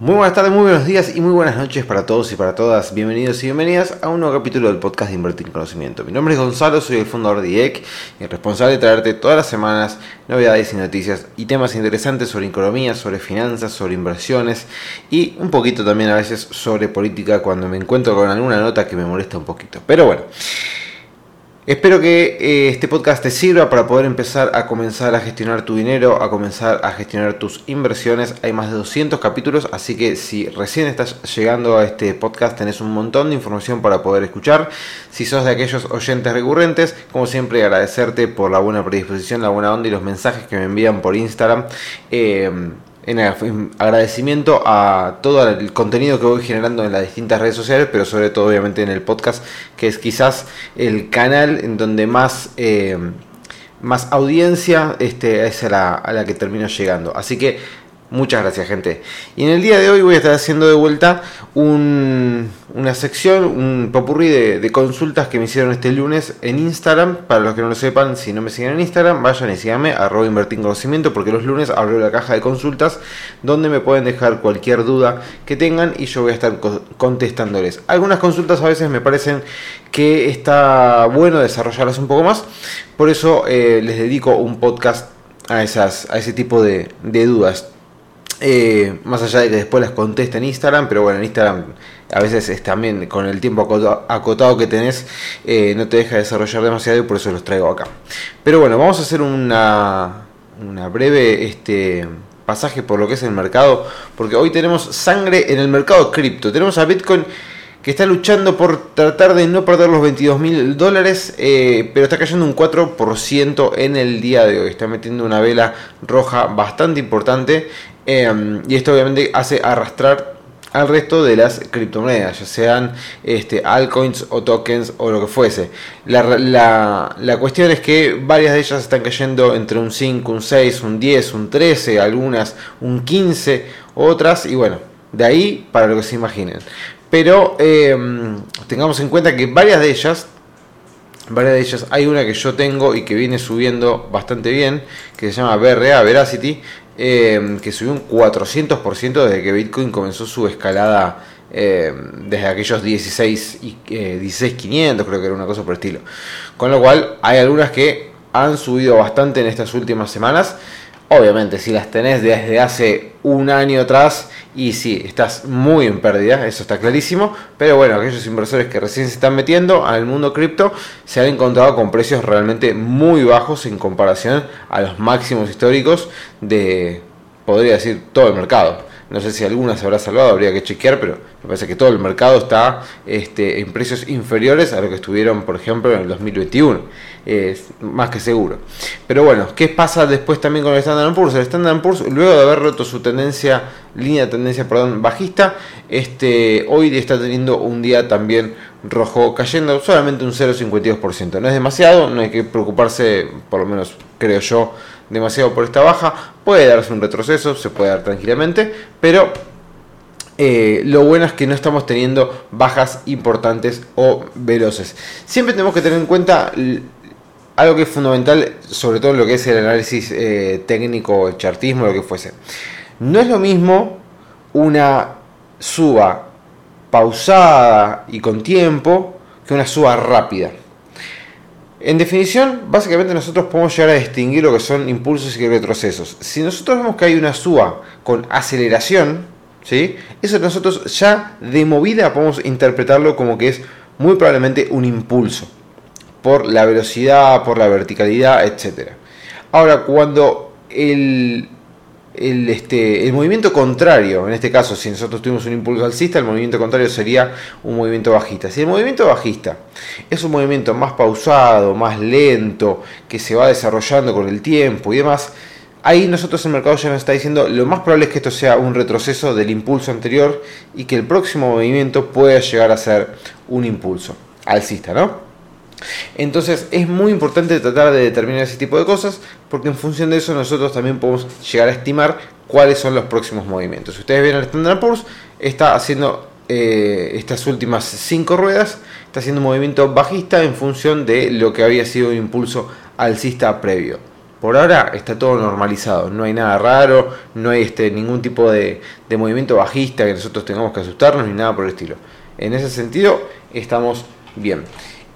Muy buenas tardes, muy buenos días y muy buenas noches para todos y para todas. Bienvenidos y bienvenidas a un nuevo capítulo del podcast de Invertir en Conocimiento. Mi nombre es Gonzalo, soy el fundador de IEC y el responsable de traerte todas las semanas novedades y noticias y temas interesantes sobre economía, sobre finanzas, sobre inversiones y un poquito también a veces sobre política cuando me encuentro con alguna nota que me molesta un poquito. Pero bueno. Espero que eh, este podcast te sirva para poder empezar a comenzar a gestionar tu dinero, a comenzar a gestionar tus inversiones. Hay más de 200 capítulos, así que si recién estás llegando a este podcast tenés un montón de información para poder escuchar. Si sos de aquellos oyentes recurrentes, como siempre agradecerte por la buena predisposición, la buena onda y los mensajes que me envían por Instagram. Eh, en agradecimiento a todo el contenido que voy generando en las distintas redes sociales, pero sobre todo obviamente en el podcast, que es quizás el canal en donde más, eh, más audiencia este, es a la, a la que termino llegando. Así que Muchas gracias, gente. Y en el día de hoy voy a estar haciendo de vuelta una sección, un popurrí de, consultas que me hicieron este lunes en Instagram. Para los que no lo sepan, si no me siguen en Instagram, vayan y síganme, arroba invertir conocimiento, porque los lunes abro la caja de consultas donde me pueden dejar cualquier duda que tengan y yo voy a estar contestándoles. Algunas consultas a veces me parecen que está bueno desarrollarlas un poco más, por eso eh, les dedico un podcast a, esas, a ese tipo de dudas. Eh, más allá de que después las conteste en Instagram, pero bueno, en Instagram a veces es también con el tiempo acotado, que tenés, eh, no te deja desarrollar demasiado y por eso los traigo acá. Pero bueno, vamos a hacer una, una breve este, pasaje por lo que es el mercado, porque hoy tenemos sangre en el mercado cripto. Tenemos a Bitcoin que está luchando por tratar de no perder los 22 mil dólares, eh, pero está cayendo un 4% en el día de hoy. Está metiendo una vela roja bastante importante Em, y esto obviamente hace arrastrar al resto de las criptomonedas, ya sean este, altcoins o tokens o lo que fuese. La, cuestión es que varias de ellas están cayendo entre un 5, un 6, un 10, un 13, algunas un 15, otras, y bueno, de ahí para lo que se imaginen. Pero em, tengamos en cuenta que varias de ellas, varias de ellas, hay una que yo tengo y que viene subiendo bastante bien, que se llama BRA, Veracity, Em, que subió un 400% desde que Bitcoin comenzó su escalada em, desde aquellos 16 y 16500 eh, creo que era una cosa por el estilo. Con lo cual hay algunas que han subido bastante en estas últimas semanas. Obviamente si las tenés desde hace un año atrás y sí, estás muy en pérdida, eso está clarísimo. Pero bueno, aquellos inversores que recién se están metiendo al mundo cripto se han encontrado con precios realmente muy bajos en comparación a los máximos históricos de, podría decir, todo el mercado. No sé si alguna se habrá salvado, habría que chequear, pero me parece que todo el mercado está este, en precios inferiores a lo que estuvieron, por ejemplo, en el 2021. Es más que seguro. Pero bueno, ¿qué pasa después también con el Standard Poor's? El Standard Poor's, luego de haber roto su tendencia, línea de tendencia, perdón, bajista, este, hoy está teniendo un día también rojo, cayendo solamente un 0,52%. No es demasiado, no hay que preocuparse, por lo menos creo yo, demasiado por esta baja. Puede darse un retroceso, se puede dar tranquilamente, pero eh, lo bueno es que no estamos teniendo bajas importantes o veloces. Siempre tenemos que tener en cuenta algo que es fundamental, sobre todo en lo que es el análisis eh, técnico, el chartismo, lo que fuese. No es lo mismo una suba pausada y con tiempo que una suba rápida. En definición, básicamente nosotros podemos llegar a distinguir lo que son impulsos y retrocesos. Si nosotros vemos que hay una suba con aceleración, ¿sí? eso nosotros ya de movida podemos interpretarlo como que es muy probablemente un impulso por la velocidad, por la verticalidad, etc. Ahora, cuando el el, este, el movimiento contrario, en este caso, si nosotros tuvimos un impulso alcista, el movimiento contrario sería un movimiento bajista. Si el movimiento bajista es un movimiento más pausado, más lento, que se va desarrollando con el tiempo y demás, ahí nosotros el mercado ya nos está diciendo lo más probable es que esto sea un retroceso del impulso anterior y que el próximo movimiento pueda llegar a ser un impulso alcista, ¿no? Entonces es muy importante tratar de determinar ese tipo de cosas porque en función de eso nosotros también podemos llegar a estimar cuáles son los próximos movimientos. Si ustedes ven el Standard Poor's está haciendo eh, estas últimas cinco ruedas está haciendo un movimiento bajista en función de lo que había sido un impulso alcista previo. Por ahora está todo normalizado, no hay nada raro, no hay este, ningún tipo de, de movimiento bajista que nosotros tengamos que asustarnos ni nada por el estilo. En ese sentido estamos bien.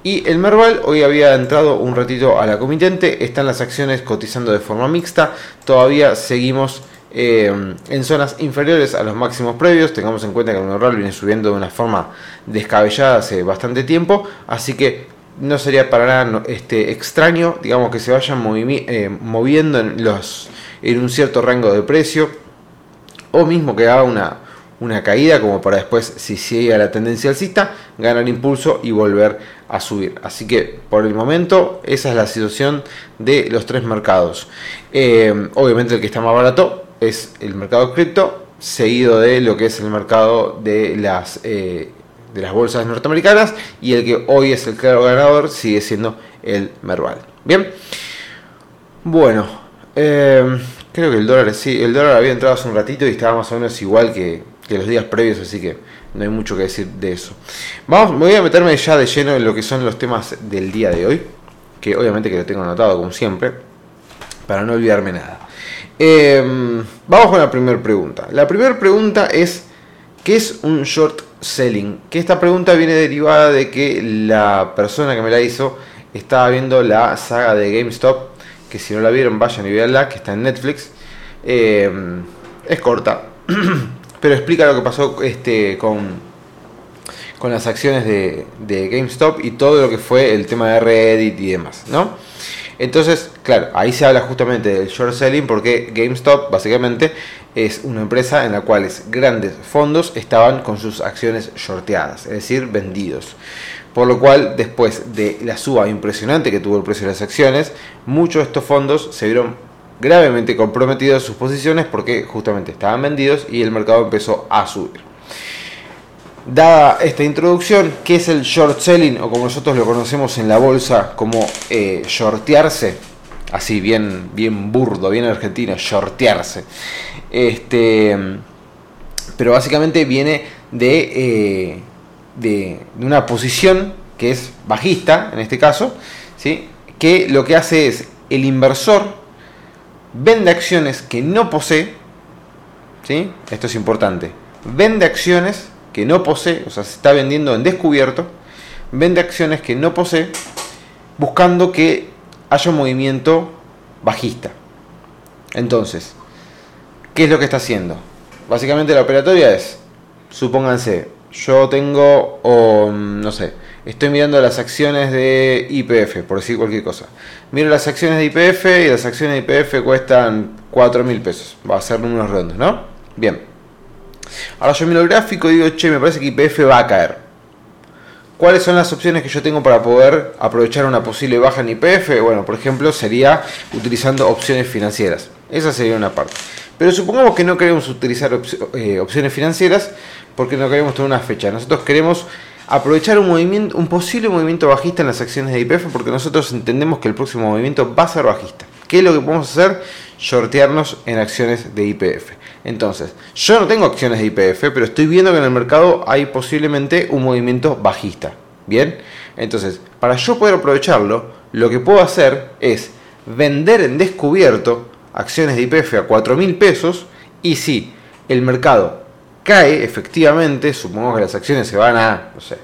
Y el Merval hoy había entrado un ratito a la comitente, están las acciones cotizando de forma mixta, todavía seguimos eh, en zonas inferiores a los máximos previos, tengamos en cuenta que el Merval viene subiendo de una forma descabellada hace bastante tiempo, así que no sería para nada este, extraño, digamos que se vayan eh, moviendo en, los, en un cierto rango de precio, o mismo que haga una, una caída como para después, si sigue la tendencia alcista, ganar impulso y volver subir. Así que por el momento esa es la situación de los tres mercados. Eh, obviamente el que está más barato es el mercado cripto, seguido de lo que es el mercado de las, eh, de las bolsas norteamericanas y el que hoy es el claro ganador sigue siendo el Merval. Bien, bueno, eh, creo que el dólar sí, el dólar había entrado hace un ratito y estaba más o menos igual que, que los días previos, así que no hay mucho que decir de eso. Vamos, me voy a meterme ya de lleno en lo que son los temas del día de hoy, que obviamente que lo tengo anotado como siempre, para no olvidarme nada. Em, vamos con la primera pregunta. La primera pregunta es, ¿qué es un short selling? Que esta pregunta viene derivada de que la persona que me la hizo estaba viendo la saga de GameStop, que si no la vieron vayan y veanla, que está en Netflix. Em, es corta. pero explica lo que pasó este, con, con las acciones de, GameStop y todo lo que fue el tema de Reddit y demás, ¿no? Entonces, claro, ahí se habla justamente del short selling porque GameStop básicamente es una empresa en la cual grandes fondos estaban con sus acciones shorteadas, es decir, vendidos. Por lo cual, después de la suba impresionante que tuvo el precio de las acciones, muchos de estos fondos se vieron gravemente comprometidos sus posiciones porque justamente estaban vendidos y el mercado empezó a subir. Dada esta introducción, ¿qué es el short selling o como nosotros lo conocemos en la bolsa como eh, shortearse? Así bien, bien burdo, bien argentino, shortearse. Este, pero básicamente viene de, eh, de, de una posición que es bajista, en este caso, ¿sí? que lo que hace es el inversor vende acciones que no posee, ¿sí? Esto es importante. Vende acciones que no posee, o sea, se está vendiendo en descubierto, vende acciones que no posee, buscando que haya un movimiento bajista. Entonces, ¿qué es lo que está haciendo? Básicamente la operatoria es, supónganse, yo tengo, o no sé, estoy mirando las acciones de IPF, por decir cualquier cosa. Miro las acciones de IPF y las acciones de IPF cuestan 4 mil pesos. Va a ser números redondos, ¿no? Bien. Ahora yo miro el gráfico y digo, che, me parece que IPF va a caer. ¿Cuáles son las opciones que yo tengo para poder aprovechar una posible baja en IPF? Bueno, por ejemplo, sería utilizando opciones financieras. Esa sería una parte. Pero supongamos que no queremos utilizar eh, opciones financieras porque no queremos tener una fecha. Nosotros queremos aprovechar un, movimiento, un posible movimiento bajista en las acciones de IPF porque nosotros entendemos que el próximo movimiento va a ser bajista. ¿Qué es lo que podemos hacer? Shortearnos en acciones de IPF. Entonces, yo no tengo acciones de IPF, pero estoy viendo que en el mercado hay posiblemente un movimiento bajista. Bien, entonces, para yo poder aprovecharlo, lo que puedo hacer es vender en descubierto acciones de IPF a 4 mil pesos y si el mercado cae, efectivamente, supongo que las acciones se van a, no sé,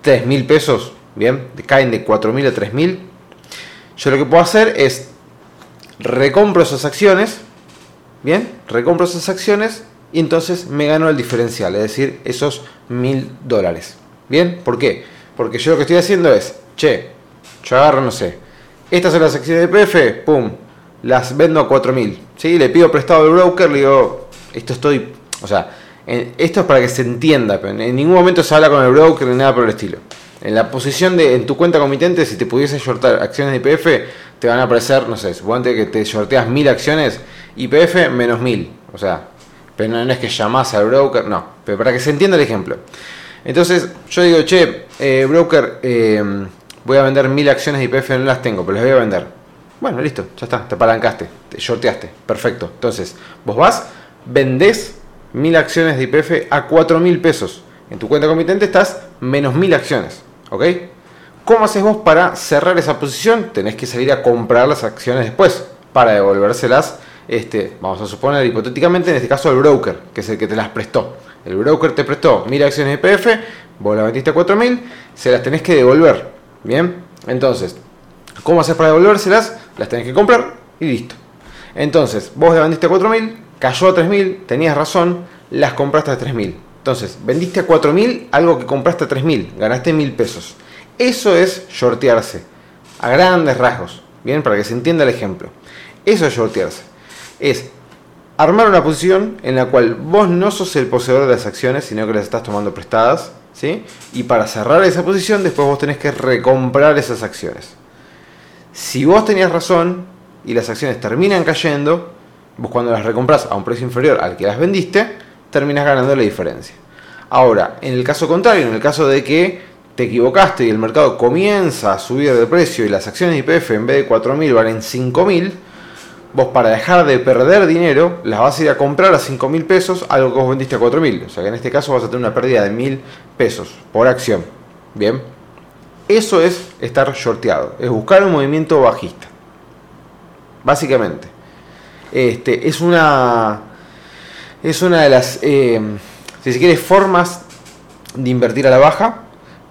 3 mil pesos, bien, caen de 4 mil a 3 mil. Yo lo que puedo hacer es recompro esas acciones, bien, recompro esas acciones y entonces me gano el diferencial, es decir, esos mil dólares. Bien, ¿por qué? Porque yo lo que estoy haciendo es, che, yo agarro, no sé, estas son las acciones de PF, pum, las vendo a 4000, ¿sí? Le pido prestado al broker, le digo, esto estoy, o sea, esto es para que se entienda, pero en ningún momento se habla con el broker ni nada por el estilo. En la posición de en tu cuenta comitente, si te pudiese shortar acciones de IPF, te van a aparecer, no sé, suponte que te shorteas mil acciones, IPF menos mil. O sea, pero no es que llamás al broker, no, pero para que se entienda el ejemplo. Entonces, yo digo, che, eh, broker, eh, voy a vender mil acciones de IPF, no las tengo, pero las voy a vender. Bueno, listo, ya está, te apalancaste, te shorteaste, perfecto. Entonces, vos vas, vendés mil acciones de IPF a 4 mil pesos. En tu cuenta comitente estás menos 1000 acciones. ¿Ok? ¿Cómo haces vos para cerrar esa posición? Tenés que salir a comprar las acciones después para devolvérselas, este, vamos a suponer hipotéticamente, en este caso al broker, que es el que te las prestó. El broker te prestó 1000 acciones de PF, vos las vendiste a 4000, se las tenés que devolver. Bien, entonces, ¿cómo haces para devolvérselas? Las tenés que comprar y listo. Entonces, vos las vendiste a 4000, cayó a 3000, tenías razón, las compraste a 3000. Entonces, vendiste a 4000 algo que compraste a 3000, ganaste 1000 pesos. Eso es shortearse, a grandes rasgos, bien, para que se entienda el ejemplo. Eso es shortearse. Es armar una posición en la cual vos no sos el poseedor de las acciones, sino que las estás tomando prestadas, ¿sí? Y para cerrar esa posición, después vos tenés que recomprar esas acciones. Si vos tenías razón y las acciones terminan cayendo, vos cuando las recompras a un precio inferior al que las vendiste, terminas ganando la diferencia. Ahora, en el caso contrario, en el caso de que te equivocaste y el mercado comienza a subir de precio y las acciones de IPF en vez de 4.000 valen 5.000, vos para dejar de perder dinero las vas a ir a comprar a 5.000 pesos algo que vos vendiste a 4.000. O sea que en este caso vas a tener una pérdida de 1.000 pesos por acción. Bien. Eso es estar shorteado, es buscar un movimiento bajista. Básicamente. Este, es una es una de las eh, si se formas de invertir a la baja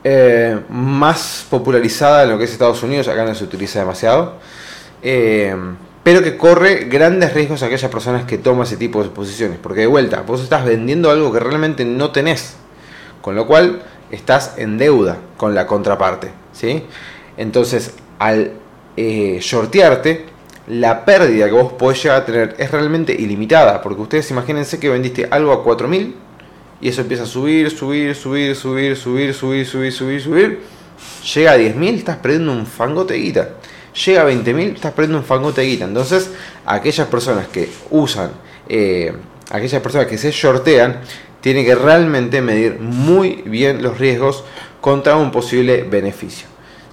eh, más popularizada en lo que es Estados Unidos, acá no se utiliza demasiado, eh, pero que corre grandes riesgos a aquellas personas que toman ese tipo de posiciones, porque de vuelta, vos estás vendiendo algo que realmente no tenés, con lo cual estás en deuda con la contraparte, ¿sí? Entonces, al eh, shortearte, la pérdida que vos podés llegar a tener es realmente ilimitada, porque ustedes imagínense que vendiste algo a 4000 y eso empieza a subir, subir, subir, subir, subir, subir, subir, subir, subir. Llega a 10.000, estás perdiendo un fangote guita. Llega a 20.000, estás perdiendo un fangote de guita. Entonces, aquellas personas que usan, eh, aquellas personas que se shortean, tienen que realmente medir muy bien los riesgos contra un posible beneficio.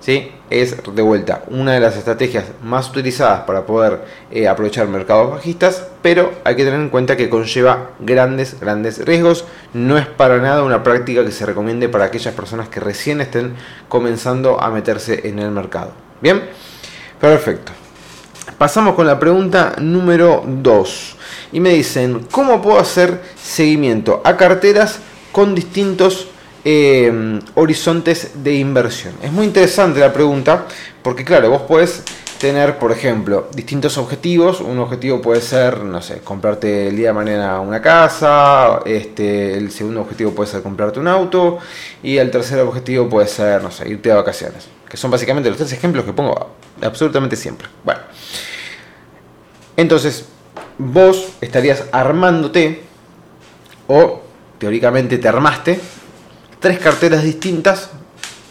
¿Sí? Es de vuelta una de las estrategias más utilizadas para poder eh, aprovechar mercados bajistas, pero hay que tener en cuenta que conlleva grandes, grandes riesgos. No es para nada una práctica que se recomiende para aquellas personas que recién estén comenzando a meterse en el mercado. Bien, perfecto. Pasamos con la pregunta número 2. Y me dicen, ¿cómo puedo hacer seguimiento a carteras con distintos eh, horizontes de inversión? Es muy interesante la pregunta porque claro, vos puedes tener, por ejemplo, distintos objetivos. Un objetivo puede ser, no sé, comprarte el día de mañana una casa. Este, el segundo objetivo puede ser comprarte un auto. Y el tercer objetivo puede ser, no sé, irte de vacaciones. Que son básicamente los tres ejemplos que pongo absolutamente siempre. Bueno. Entonces, vos estarías armándote, o teóricamente te armaste, tres carteras distintas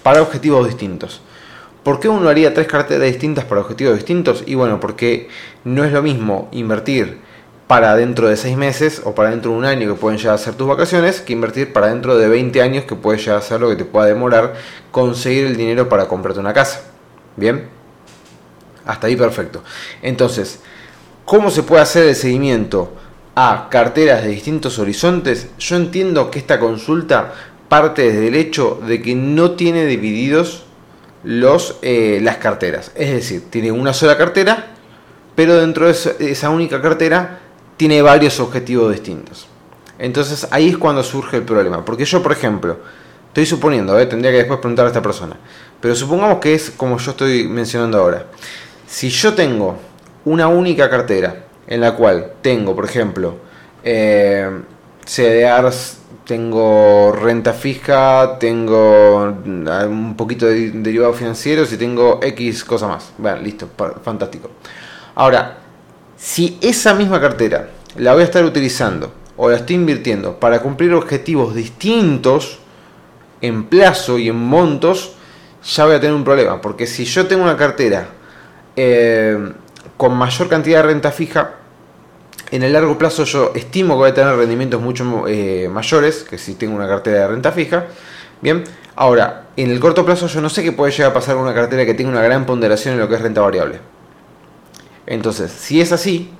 para objetivos distintos. ¿Por qué uno haría tres carteras distintas para objetivos distintos? Y bueno, porque no es lo mismo invertir para dentro de seis meses o para dentro de un año que pueden llegar a ser tus vacaciones que invertir para dentro de 20 años que puede llegar a ser lo que te pueda demorar conseguir el dinero para comprarte una casa. ¿Bien? Hasta ahí perfecto. Entonces, ¿cómo se puede hacer el seguimiento a carteras de distintos horizontes? Yo entiendo que esta consulta parte desde el hecho de que no tiene divididos los, eh, las carteras. Es decir, tiene una sola cartera, pero dentro de esa única cartera tiene varios objetivos distintos. Entonces ahí es cuando surge el problema. Porque yo, por ejemplo, estoy suponiendo, eh, tendría que después preguntar a esta persona, pero supongamos que es como yo estoy mencionando ahora. Si yo tengo una única cartera en la cual tengo, por ejemplo, eh, CDRs tengo renta fija, tengo un poquito de derivados financieros y tengo X cosa más. Bueno, listo, fantástico. Ahora, si esa misma cartera la voy a estar utilizando o la estoy invirtiendo para cumplir objetivos distintos en plazo y en montos, ya voy a tener un problema. Porque si yo tengo una cartera eh, con mayor cantidad de renta fija, en el largo plazo yo estimo que voy a tener rendimientos mucho eh, mayores que si tengo una cartera de renta fija. Bien, ahora, en el corto plazo yo no sé qué puede llegar a pasar con una cartera que tenga una gran ponderación en lo que es renta variable. Entonces, si es así,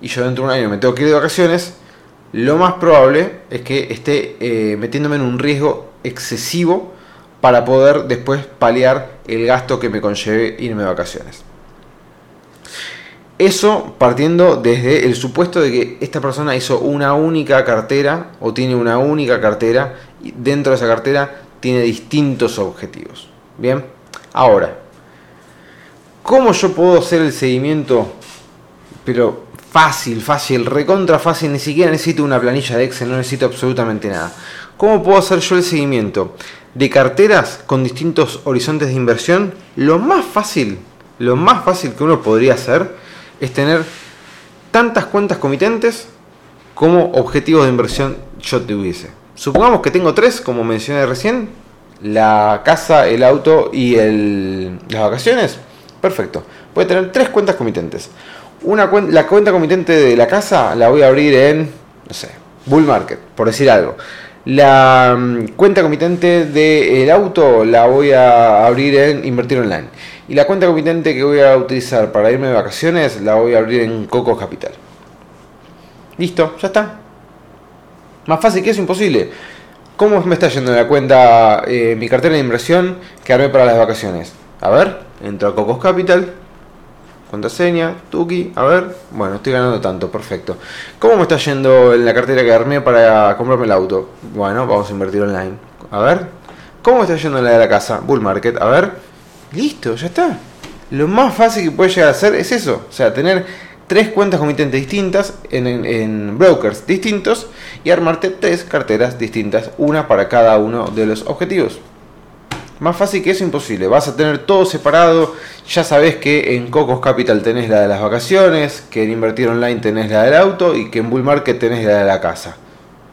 y yo dentro de un año me tengo que ir de vacaciones, lo más probable es que esté eh, metiéndome en un riesgo excesivo para poder después paliar el gasto que me conlleve irme de vacaciones. Eso partiendo desde el supuesto de que esta persona hizo una única cartera o tiene una única cartera y dentro de esa cartera tiene distintos objetivos. Bien, ahora, ¿cómo yo puedo hacer el seguimiento? Pero fácil, fácil, recontra fácil, ni siquiera necesito una planilla de Excel, no necesito absolutamente nada. ¿Cómo puedo hacer yo el seguimiento de carteras con distintos horizontes de inversión? Lo más fácil, lo más fácil que uno podría hacer es tener tantas cuentas comitentes como objetivos de inversión yo tuviese. Supongamos que tengo tres, como mencioné recién, la casa, el auto y las vacaciones. Perfecto. Voy a tener tres cuentas comitentes. Una la cuenta comitente de la casa la voy a abrir en, no sé, Bull Market, por decir algo. La mm, cuenta comitente del auto la voy a abrir en Invertir Online. Y la cuenta comitente que voy a utilizar para irme de vacaciones la voy a abrir en Coco Capital. Listo, ya está. Más fácil que eso, imposible. ¿Cómo me está yendo la cuenta, eh, mi cartera de inversión que armé para las vacaciones? A ver, entro a Cocos Capital, contraseña, Tuki, a ver, bueno, estoy ganando tanto, perfecto. ¿Cómo me está yendo en la cartera que armé para comprarme el auto? Bueno, vamos a invertir online. A ver, ¿cómo me está yendo en la de la casa? Bull Market, a ver, listo, ya está. Lo más fácil que puedes llegar a hacer es eso, o sea, tener tres cuentas comitentes distintas en, en, brokers distintos y armarte tres carteras distintas, una para cada uno de los objetivos. Más fácil que eso imposible. Vas a tener todo separado. Ya sabes que en Cocos Capital tenés la de las vacaciones, que en Invertir Online tenés la del auto y que en Bull Market tenés la de la casa.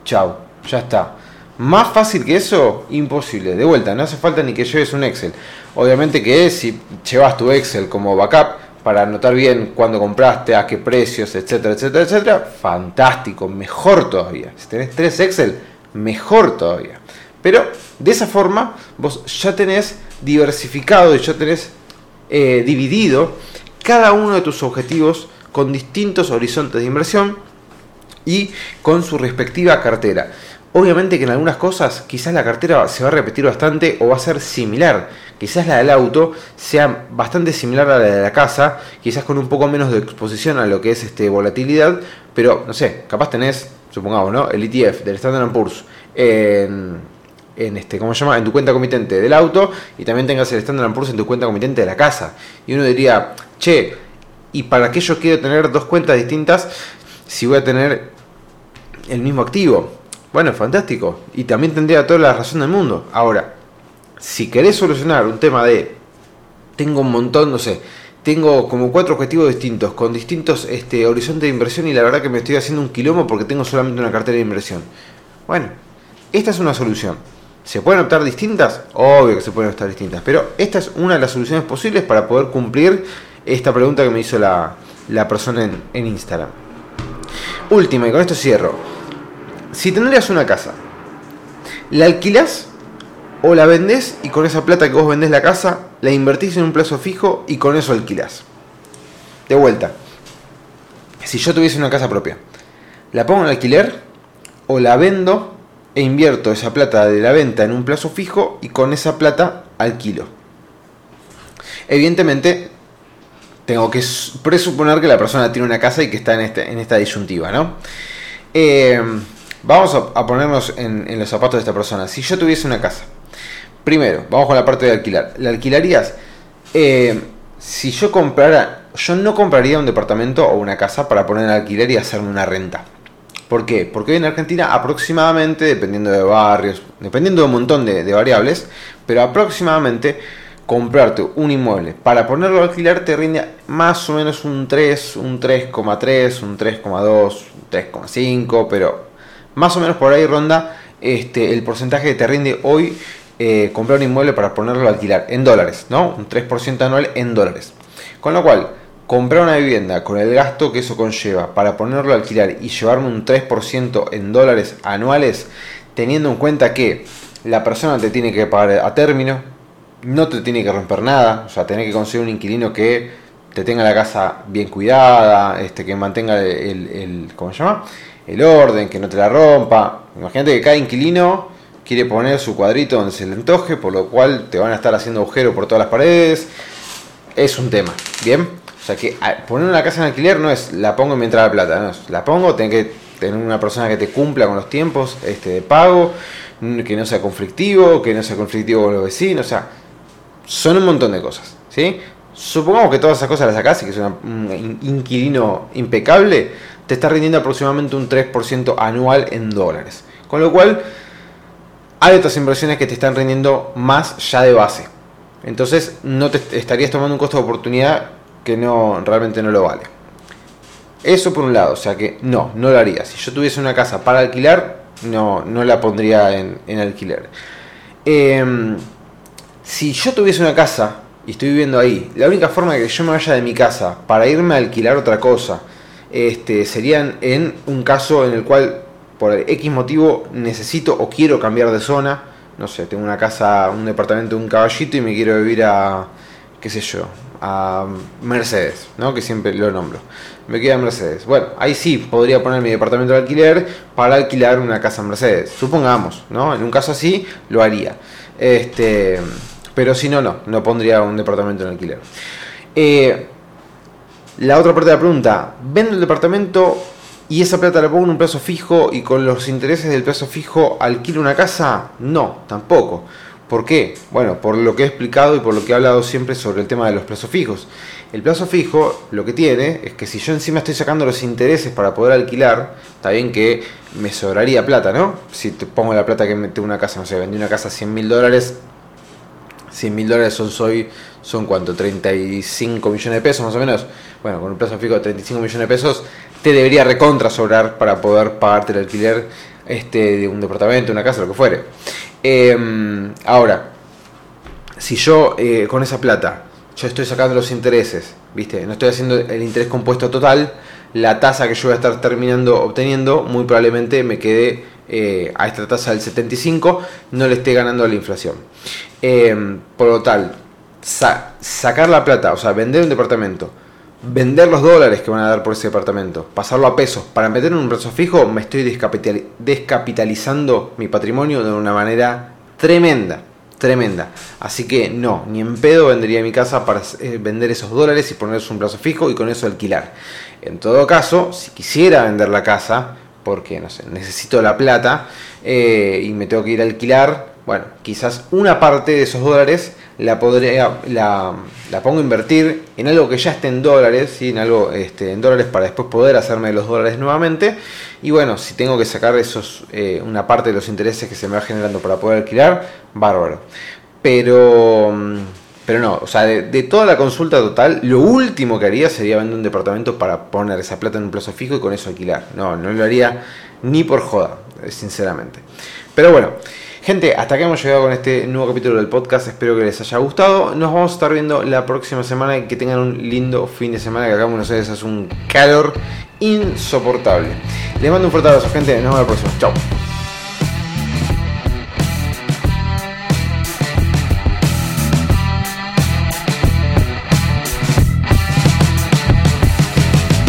Chau, ya está. Más fácil que eso, imposible. De vuelta, no hace falta ni que lleves un Excel. Obviamente que si llevas tu Excel como backup para anotar bien cuándo compraste, a qué precios, etcétera, etcétera, etcétera, fantástico, mejor todavía. Si tenés tres Excel, mejor todavía. Pero de esa forma vos ya tenés diversificado y ya tenés eh, dividido cada uno de tus objetivos con distintos horizontes de inversión y con su respectiva cartera. Obviamente que en algunas cosas quizás la cartera se va a repetir bastante o va a ser similar. Quizás la del auto sea bastante similar a la de la casa, quizás con un poco menos de exposición a lo que es este, volatilidad, pero no sé, capaz tenés, supongamos, ¿no? el ETF del Standard Poor's en en este, ¿cómo se llama? En tu cuenta comitente del auto y también tengas el Standard Poor's en tu cuenta comitente de la casa. Y uno diría, che, ¿y para qué yo quiero tener dos cuentas distintas si voy a tener el mismo activo? Bueno, fantástico. Y también tendría toda la razón del mundo. Ahora, si querés solucionar un tema de, tengo un montón, no sé, tengo como cuatro objetivos distintos, con distintos este, horizontes de inversión y la verdad que me estoy haciendo un quilombo porque tengo solamente una cartera de inversión. Bueno, esta es una solución. ¿Se pueden optar distintas? Obvio que se pueden optar distintas, pero esta es una de las soluciones posibles para poder cumplir esta pregunta que me hizo la, persona en, Instagram. Última, y con esto cierro. Si tendrías una casa, ¿la alquilas o la vendés y con esa plata que vos vendés la casa, la invertís en un plazo fijo y con eso alquilás? De vuelta, si yo tuviese una casa propia, ¿la pongo en alquiler o la vendo e invierto esa plata de la venta en un plazo fijo y con esa plata alquilo. Evidentemente, tengo que presuponer que la persona tiene una casa y que está en, este, esta disyuntiva, ¿no? Eh, vamos a, ponernos en, los zapatos de esta persona. Si yo tuviese una casa, primero, vamos con la parte de alquilar. ¿La alquilarías? Eh, si yo comprara, yo no compraría un departamento o una casa para poner en alquiler y hacerme una renta. ¿Por qué? Porque hoy en Argentina aproximadamente, dependiendo de barrios, dependiendo de un montón de, variables, pero aproximadamente comprarte un inmueble para ponerlo a alquilar te rinde más o menos un 3, un 3,3, un 3,2, un 3,5, pero más o menos por ahí ronda este, el porcentaje que te rinde hoy eh, comprar un inmueble para ponerlo a alquilar en dólares, ¿no? Un 3% anual en dólares. Con lo cual, comprar una vivienda con el gasto que eso conlleva para ponerlo a alquilar y llevarme un 3% en dólares anuales, teniendo en cuenta que la persona te tiene que pagar a término, no te tiene que romper nada, o sea, tener que conseguir un inquilino que te tenga la casa bien cuidada, este, que mantenga el, ¿cómo se llama? El orden, que no te la rompa. Imagínate que cada inquilino quiere poner su cuadrito donde se le antoje, por lo cual te van a estar haciendo agujeros por todas las paredes. Es un tema, ¿bien? O sea que poner una casa en alquiler no es la pongo mientras la plata, no la pongo, tengo que tener una persona que te cumpla con los tiempos este, de pago, que no sea conflictivo, que no sea conflictivo con los vecinos, o sea, son un montón de cosas, ¿sí? Supongamos que todas esas cosas las sacas y que es un inquilino impecable, te está rindiendo aproximadamente un 3% anual en dólares. Con lo cual, hay otras inversiones que te están rindiendo más ya de base. Entonces, no te estarías tomando un costo de oportunidad que no realmente no lo vale. Eso por un lado, o sea que no, no lo haría. Si yo tuviese una casa para alquilar, no, no la pondría en, alquiler. Em, si yo tuviese una casa y estoy viviendo ahí, la única forma que yo me vaya de mi casa para irme a alquilar otra cosa, este, serían en un caso en el cual por X motivo necesito o quiero cambiar de zona. No sé, tengo una casa, un departamento de un caballito y me quiero vivir a, qué sé yo, a Mercedes, ¿no? Que siempre lo nombro. Me queda Mercedes. Bueno, ahí sí podría poner mi departamento de alquiler para alquilar una casa Mercedes. Supongamos, ¿no? En un caso así lo haría. Este, pero si no, no, no pondría un departamento en alquiler. Eh, la otra parte de la pregunta, ¿vendo el departamento y esa plata la pongo en un plazo fijo y con los intereses del plazo fijo alquilo una casa? No, tampoco. ¿Por qué? Bueno, por lo que he explicado y por lo que he hablado siempre sobre el tema de los plazos fijos. El plazo fijo lo que tiene es que si yo encima estoy sacando los intereses para poder alquilar, está bien que me sobraría plata, ¿no? Si te pongo la plata que mete una casa, no sé, vendí una casa a 100 mil dólares, 100 mil dólares son, soy, son cuánto, 35 millones de pesos más o menos. Bueno, con un plazo fijo de 35 millones de pesos, te debería recontra sobrar para poder pagarte el alquiler este, de un departamento, una casa, lo que fuere. Em, ahora, si yo eh, con esa plata, yo estoy sacando los intereses, ¿viste? No estoy haciendo el interés compuesto total, la tasa que yo voy a estar terminando obteniendo, muy probablemente me quede eh, a esta tasa del 75, no le esté ganando la inflación. Em, por lo tal, sacar la plata, o sea, vender un departamento, vender los dólares que van a dar por ese departamento, pasarlo a pesos para meter en un plazo fijo, me estoy descapitalizando mi patrimonio de una manera tremenda, tremenda. Así que no, ni en pedo vendería mi casa para eh, vender esos dólares y ponerse un plazo fijo y con eso alquilar. En todo caso, si quisiera vender la casa, porque no sé, necesito la plata eh, y me tengo que ir a alquilar, bueno, quizás una parte de esos dólares la podría la, pongo a invertir en algo que ya esté en dólares, en algo este, en dólares para después poder hacerme los dólares nuevamente. Y bueno, si tengo que sacar esos eh, una parte de los intereses que se me va generando para poder alquilar, bárbaro. Pero pero no, o sea, de, de, toda la consulta total, lo último que haría sería vender un departamento para poner esa plata en un plazo fijo y con eso alquilar. No, no lo haría ni por joda, sinceramente. Pero bueno. Gente, hasta que hemos llegado con este nuevo capítulo del podcast. Espero que les haya gustado. Nos vamos a estar viendo la próxima semana y que tengan un lindo fin de semana. Que acá en Buenos Aires hace un calor insoportable. Les mando un fuerte abrazo, gente. Nos vemos la próxima. Chao.